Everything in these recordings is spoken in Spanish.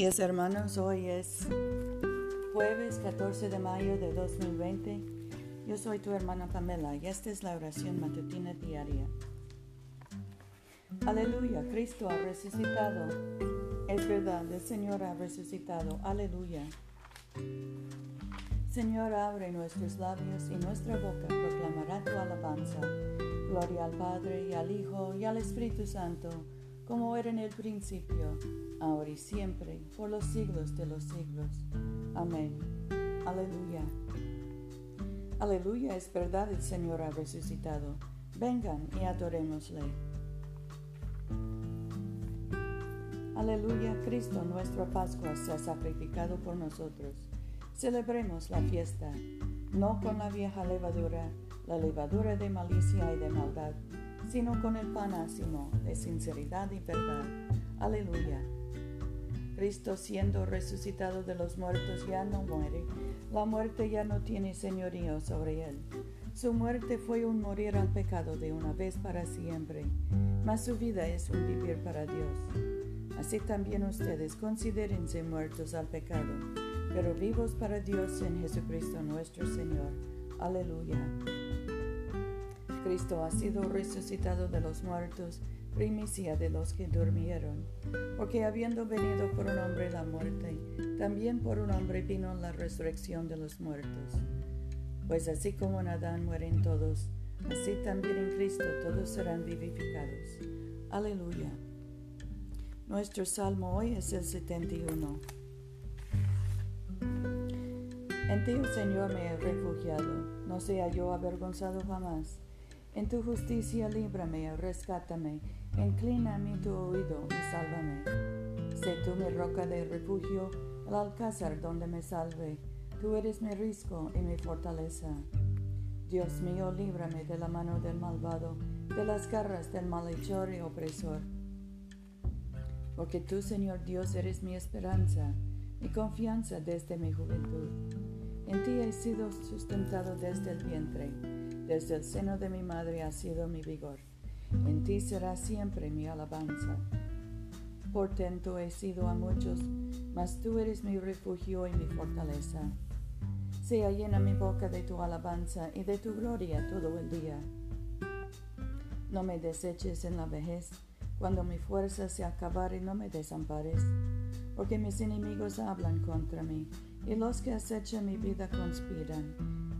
Días hermanos, hoy es jueves 14 de mayo de 2020. Yo soy tu hermana Pamela y esta es la oración matutina diaria. Aleluya, Cristo ha resucitado. Es verdad, el Señor ha resucitado. Aleluya. Señor, abre nuestros labios y nuestra boca proclamará tu alabanza. Gloria al Padre y al Hijo y al Espíritu Santo como era en el principio, ahora y siempre, por los siglos de los siglos. Amén. Aleluya. Aleluya, es verdad, el Señor ha resucitado. Vengan y adorémosle. Aleluya, Cristo, nuestra Pascua, se ha sacrificado por nosotros. Celebremos la fiesta, no con la vieja levadura, la levadura de malicia y de maldad sino con el panásimo de sinceridad y verdad. Aleluya. Cristo siendo resucitado de los muertos ya no muere, la muerte ya no tiene señorío sobre él. Su muerte fue un morir al pecado de una vez para siempre, mas su vida es un vivir para Dios. Así también ustedes considérense muertos al pecado, pero vivos para Dios en Jesucristo nuestro Señor. Aleluya. Cristo ha sido resucitado de los muertos, primicia de los que durmieron, porque habiendo venido por un hombre la muerte, también por un hombre vino la resurrección de los muertos. Pues así como en Adán mueren todos, así también en Cristo todos serán vivificados. Aleluya. Nuestro salmo hoy es el 71. En ti, oh Señor, me he refugiado, no sea yo avergonzado jamás. En tu justicia líbrame, rescátame, inclina mi tu oído y sálvame. Sé tú mi roca de refugio, el alcázar donde me salve. Tú eres mi risco y mi fortaleza. Dios mío, líbrame de la mano del malvado, de las garras del malhechor y opresor. Porque tú, Señor Dios, eres mi esperanza, mi confianza desde mi juventud. En ti he sido sustentado desde el vientre desde el seno de mi madre ha sido mi vigor. En ti será siempre mi alabanza. Portento he sido a muchos, mas tú eres mi refugio y mi fortaleza. Sea llena mi boca de tu alabanza y de tu gloria todo el día. No me deseches en la vejez, cuando mi fuerza se acabare no me desampares, porque mis enemigos hablan contra mí, y los que acechan mi vida conspiran.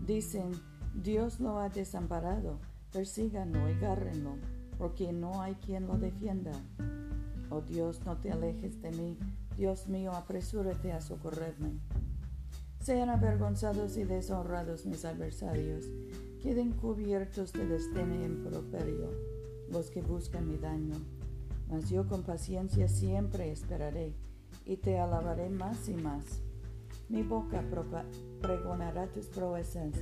Dicen, Dios lo ha desamparado, persíganlo y gárrenlo, porque no hay quien lo defienda. Oh Dios, no te alejes de mí, Dios mío, apresúrate a socorrerme. Sean avergonzados y deshonrados mis adversarios, queden cubiertos de desdén y improperio los que buscan mi daño. Mas yo con paciencia siempre esperaré y te alabaré más y más. Mi boca pregonará tus proezas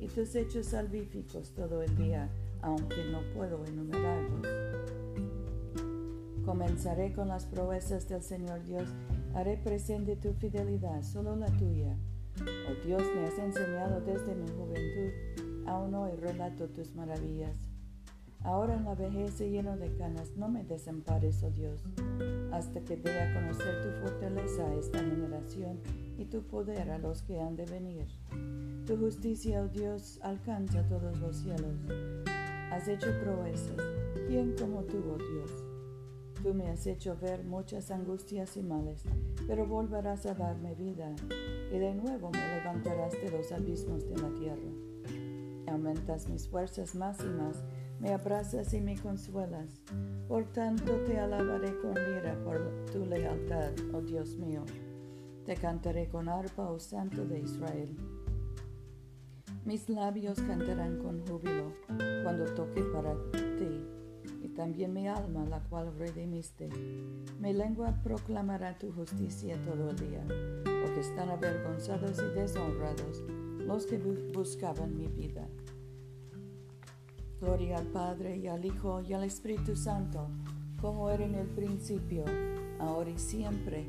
y tus hechos salvíficos todo el día, aunque no puedo enumerarlos. Comenzaré con las proezas del Señor Dios, haré presente tu fidelidad, solo la tuya. Oh Dios, me has enseñado desde mi juventud, aún hoy relato tus maravillas. Ahora en la vejez lleno de canas, no me desampares, oh Dios, hasta que dé a conocer tu fortaleza a esta generación y tu poder a los que han de venir. Tu justicia, oh Dios, alcanza todos los cielos. Has hecho proezas. ¿Quién como tú, oh Dios? Tú me has hecho ver muchas angustias y males, pero volverás a darme vida, y de nuevo me levantarás de los abismos de la tierra. Aumentas mis fuerzas más y más, me abrazas y me consuelas. Por tanto te alabaré con lira por tu lealtad, oh Dios mío. Te cantaré con arpa, oh Santo de Israel. Mis labios cantarán con júbilo cuando toque para ti, y también mi alma, la cual redimiste. Mi lengua proclamará tu justicia todo el día, porque están avergonzados y deshonrados los que buscaban mi vida. Gloria al Padre y al Hijo y al Espíritu Santo, como era en el principio, ahora y siempre,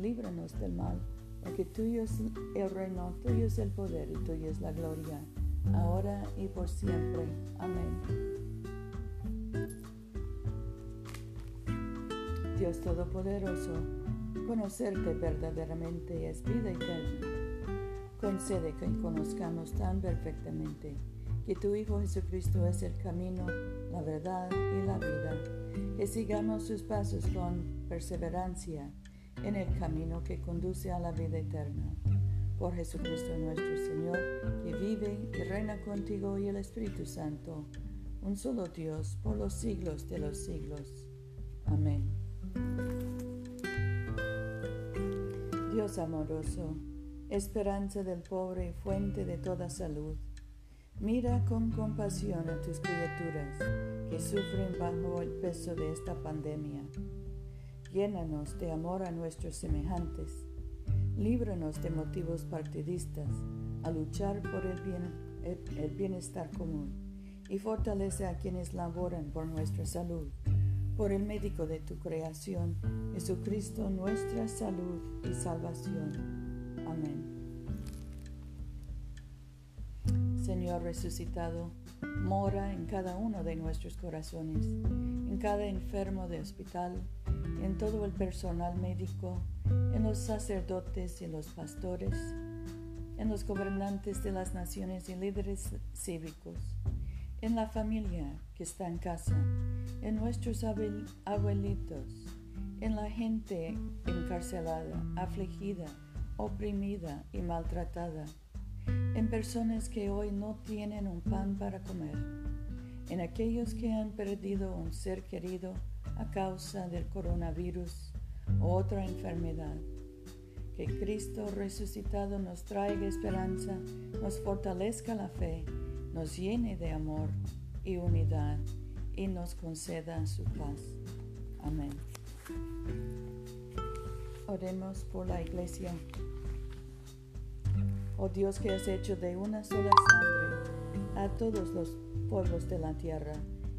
líbranos del mal, porque tuyo es el reino, tuyo es el poder y tuya es la gloria, ahora y por siempre. Amén. Dios Todopoderoso, conocerte verdaderamente es vida eterna. Concede que conozcamos tan perfectamente que tu Hijo Jesucristo es el camino, la verdad y la vida, que sigamos sus pasos con perseverancia en el camino que conduce a la vida eterna. Por Jesucristo nuestro Señor, que vive y reina contigo y el Espíritu Santo, un solo Dios, por los siglos de los siglos. Amén. Dios amoroso, esperanza del pobre y fuente de toda salud, mira con compasión a tus criaturas que sufren bajo el peso de esta pandemia. Llénanos de amor a nuestros semejantes. Líbranos de motivos partidistas a luchar por el, bien, el bienestar común y fortalece a quienes laboran por nuestra salud por el médico de tu creación, Jesucristo, nuestra salud y salvación. Amén. Señor resucitado, mora en cada uno de nuestros corazones, en cada enfermo de hospital, en todo el personal médico, en los sacerdotes y los pastores, en los gobernantes de las naciones y líderes cívicos, en la familia que está en casa, en nuestros abuelitos, en la gente encarcelada, afligida, oprimida y maltratada, en personas que hoy no tienen un pan para comer, en aquellos que han perdido un ser querido a causa del coronavirus o otra enfermedad. Que Cristo resucitado nos traiga esperanza, nos fortalezca la fe, nos llene de amor y unidad y nos conceda su paz. Amén. Oremos por la iglesia. Oh Dios que has hecho de una sola sangre a todos los pueblos de la tierra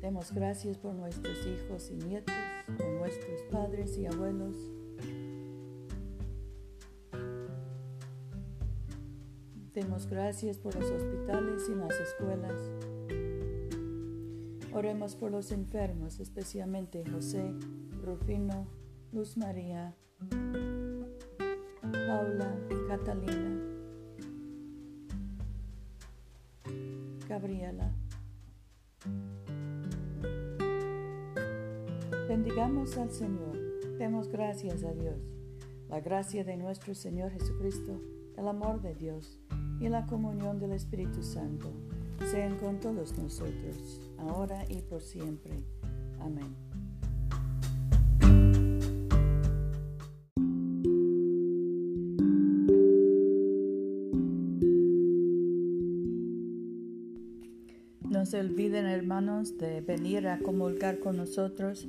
Demos gracias por nuestros hijos y nietos, por nuestros padres y abuelos, Demos gracias por los hospitales y las escuelas. Oremos por los enfermos, especialmente José, Rufino, Luz María, Paula, Catalina, Gabriela. Bendigamos al Señor. Demos gracias a Dios. La gracia de nuestro Señor Jesucristo, el amor de Dios y la comunión del Espíritu Santo sean con todos nosotros, ahora y por siempre. Amén. No se olviden, hermanos, de venir a comulgar con nosotros